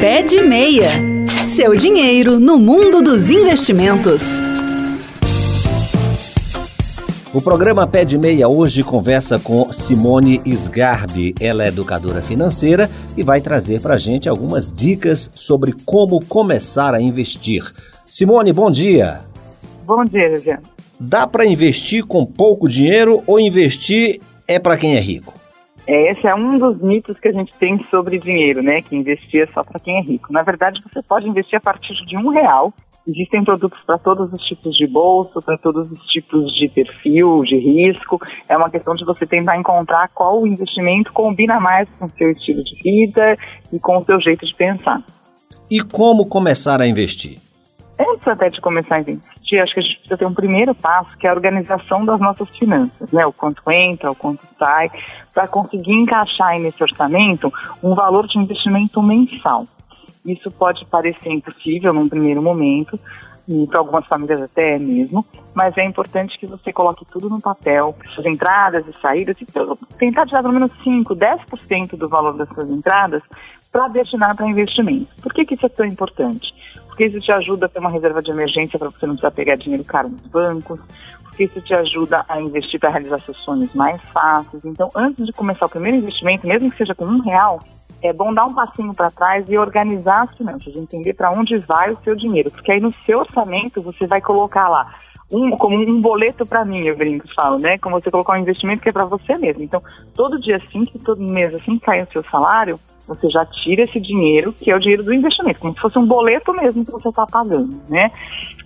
Pé de Meia. Seu dinheiro no mundo dos investimentos. O programa Pé de Meia hoje conversa com Simone Sgarbi. Ela é educadora financeira e vai trazer para a gente algumas dicas sobre como começar a investir. Simone, bom dia. Bom dia, Viviane. Dá para investir com pouco dinheiro ou investir é para quem é rico? É, esse é um dos mitos que a gente tem sobre dinheiro, né? Que investir é só para quem é rico. Na verdade, você pode investir a partir de um real. Existem produtos para todos os tipos de bolso, para todos os tipos de perfil, de risco. É uma questão de você tentar encontrar qual investimento combina mais com o seu estilo de vida e com o seu jeito de pensar. E como começar a investir? Antes até de começar a investir, acho que a gente precisa ter um primeiro passo, que é a organização das nossas finanças, né? O quanto entra, o quanto sai, para conseguir encaixar nesse orçamento um valor de investimento mensal. Isso pode parecer impossível num primeiro momento, e para algumas famílias até é mesmo, mas é importante que você coloque tudo no papel, suas entradas e saídas, e tentar tirar pelo menos 5, 10% do valor das suas entradas para destinar para investimento. Por que, que isso é tão importante? Porque isso te ajuda a ter uma reserva de emergência para você não precisar pegar dinheiro caro nos bancos, porque isso te ajuda a investir para realizar seus sonhos mais fáceis. Então, antes de começar o primeiro investimento, mesmo que seja com um real, é bom dar um passinho para trás e organizar as finanças, entender para onde vai o seu dinheiro, porque aí no seu orçamento você vai colocar lá um, como um boleto para mim, eu brinco, falo, né? Como você colocar um investimento que é para você mesmo. Então, todo dia assim, que todo mês assim cai o seu salário, você já tira esse dinheiro, que é o dinheiro do investimento, como se fosse um boleto mesmo que você está pagando, né?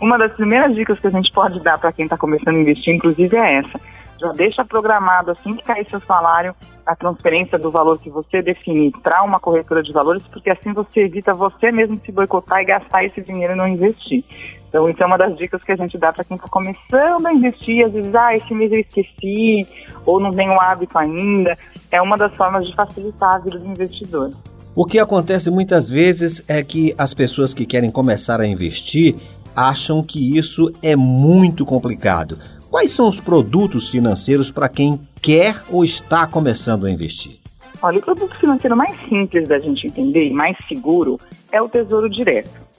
Uma das primeiras dicas que a gente pode dar para quem está começando a investir, inclusive, é essa já deixa programado assim que cair seu salário a transferência do valor que você definir para uma corretora de valores, porque assim você evita você mesmo se boicotar e gastar esse dinheiro e não investir. Então, isso é uma das dicas que a gente dá para quem está começando a investir, às vezes, ah, esse mês eu esqueci, ou não tenho hábito ainda. É uma das formas de facilitar a vida do investidor. O que acontece muitas vezes é que as pessoas que querem começar a investir acham que isso é muito complicado. Quais são os produtos financeiros para quem quer ou está começando a investir? Olha, o produto financeiro mais simples da gente entender e mais seguro é o Tesouro Direto.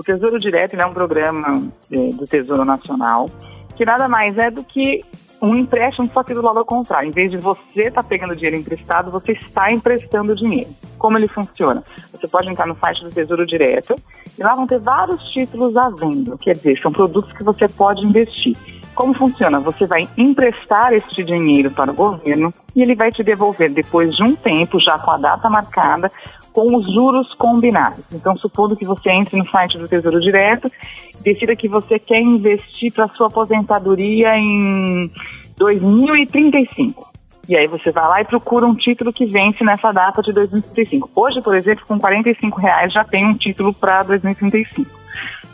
O Tesouro Direto é um programa é, do Tesouro Nacional que nada mais é do que um empréstimo, só que do lado ao contrário. Em vez de você estar tá pegando dinheiro emprestado, você está emprestando dinheiro. Como ele funciona? Você pode entrar no site do Tesouro Direto e lá vão ter vários títulos à venda. Quer dizer, são produtos que você pode investir. Como funciona? Você vai emprestar este dinheiro para o governo e ele vai te devolver depois de um tempo, já com a data marcada, com os juros combinados. Então, supondo que você entre no site do Tesouro Direto, decida que você quer investir para sua aposentadoria em 2035. E aí você vai lá e procura um título que vence nessa data de 2035. Hoje, por exemplo, com 45 reais já tem um título para 2035.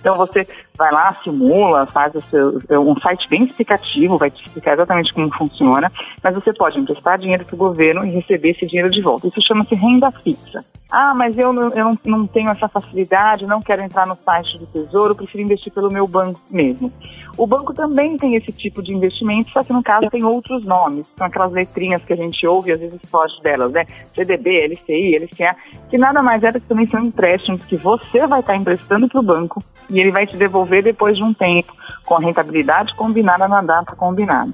Então você vai lá, simula, faz o seu, é um site bem explicativo, vai te explicar exatamente como funciona, mas você pode emprestar dinheiro para o governo e receber esse dinheiro de volta. Isso chama-se renda fixa. Ah, mas eu, não, eu não, não tenho essa facilidade, não quero entrar no site do Tesouro, prefiro investir pelo meu banco mesmo. O banco também tem esse tipo de investimento, só que no caso tem outros nomes, são aquelas letrinhas que a gente ouve e às vezes foge delas, né? CDB, LCI, LCA, que nada mais é do que também são empréstimos que você vai estar emprestando para o banco e ele vai te devolver depois de um tempo, com a rentabilidade combinada na data combinada.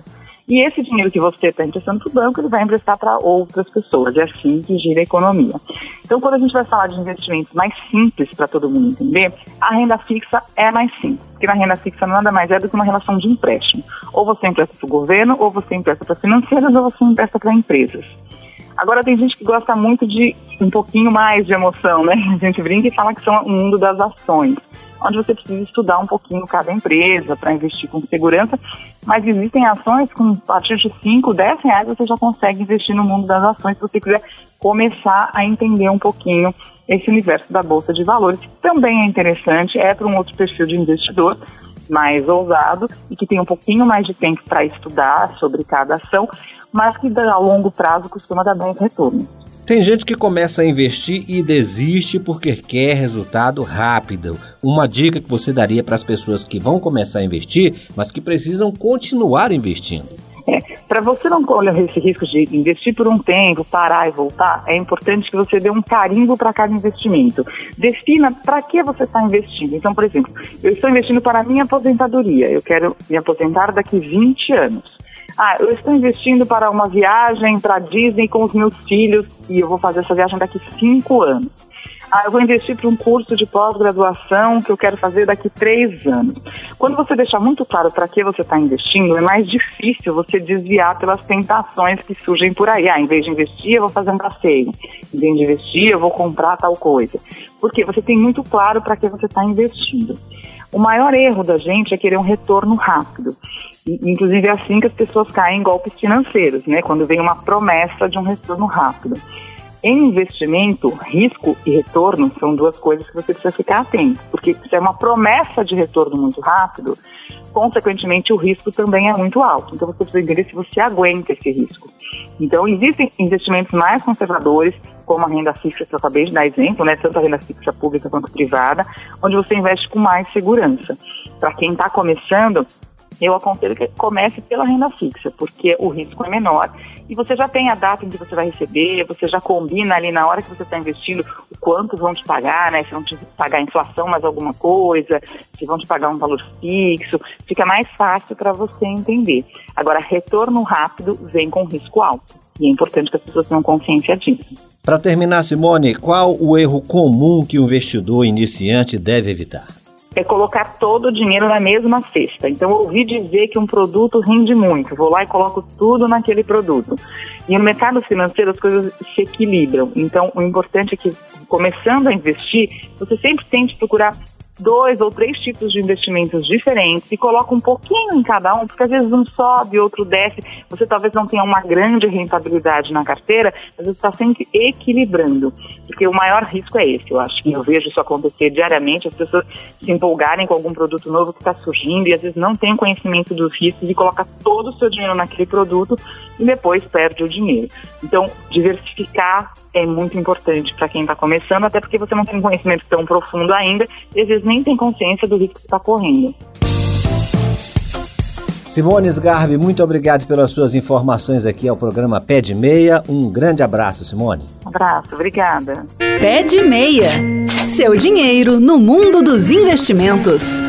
E esse dinheiro que você está emprestando para o banco, ele vai emprestar para outras pessoas. É assim que gira a economia. Então, quando a gente vai falar de investimentos mais simples para todo mundo entender, a renda fixa é mais simples. Porque na renda fixa nada mais é do que uma relação de empréstimo. Ou você empresta para o governo, ou você empresta para financeiras, ou você empresta para empresas. Agora tem gente que gosta muito de um pouquinho mais de emoção, né? A gente brinca e fala que são o mundo das ações onde você precisa estudar um pouquinho cada empresa para investir com segurança, mas existem ações com a partir de 5, 10 reais você já consegue investir no mundo das ações se você quiser começar a entender um pouquinho esse universo da Bolsa de Valores, que também é interessante, é para um outro perfil de investidor mais ousado e que tem um pouquinho mais de tempo para estudar sobre cada ação, mas que a longo prazo costuma dar bons retornos. Tem gente que começa a investir e desiste porque quer resultado rápido. Uma dica que você daria para as pessoas que vão começar a investir, mas que precisam continuar investindo? Para você não correr esse risco de investir por um tempo, parar e voltar, é importante que você dê um carimbo para cada investimento. Defina para que você está investindo. Então, por exemplo, eu estou investindo para a minha aposentadoria, eu quero me aposentar daqui 20 anos. Ah, eu estou investindo para uma viagem para Disney com os meus filhos e eu vou fazer essa viagem daqui 5 anos. Ah, eu vou investir para um curso de pós-graduação que eu quero fazer daqui três anos. Quando você deixar muito claro para que você está investindo, é mais difícil você desviar pelas tentações que surgem por aí. Ah, em vez de investir, eu vou fazer um passeio. Em vez de investir, eu vou comprar tal coisa. Porque você tem muito claro para que você está investindo. O maior erro da gente é querer um retorno rápido. Inclusive é assim que as pessoas caem em golpes financeiros, né? Quando vem uma promessa de um retorno rápido. Em investimento, risco e retorno são duas coisas que você precisa ficar atento, porque se é uma promessa de retorno muito rápido, consequentemente o risco também é muito alto. Então você precisa entender se você aguenta esse risco. Então existem investimentos mais conservadores, como a renda fixa que eu acabei de dar exemplo, né, tanto a renda fixa pública quanto privada, onde você investe com mais segurança. Para quem está começando, eu aconselho que comece pela renda fixa, porque o risco é menor e você já tem a data em que você vai receber, você já combina ali na hora que você está investindo o quanto vão te pagar, né? Se vão te pagar inflação mais alguma coisa, se vão te pagar um valor fixo, fica mais fácil para você entender. Agora, retorno rápido vem com risco alto e é importante que as pessoas tenham consciência disso. Para terminar, Simone, qual o erro comum que o investidor iniciante deve evitar? É colocar todo o dinheiro na mesma cesta. Então, ouvi dizer que um produto rende muito, vou lá e coloco tudo naquele produto. E no mercado financeiro as coisas se equilibram. Então, o importante é que, começando a investir, você sempre tente procurar dois ou três tipos de investimentos diferentes e coloca um pouquinho em cada um, porque às vezes um sobe, outro desce, você talvez não tenha uma grande rentabilidade na carteira, mas você está sempre equilibrando, porque o maior risco é esse, eu acho que eu vejo isso acontecer diariamente, as pessoas se empolgarem com algum produto novo que está surgindo e às vezes não tem conhecimento dos riscos e coloca todo o seu dinheiro naquele produto e depois perde o dinheiro. Então, diversificar é muito importante para quem está começando, até porque você não tem conhecimento tão profundo ainda e às vezes nem tem consciência do risco que está correndo. Simone Sgarbi, muito obrigado pelas suas informações aqui ao programa Pé de Meia. Um grande abraço, Simone. Um abraço, obrigada. Pé de Meia. Seu dinheiro no mundo dos investimentos.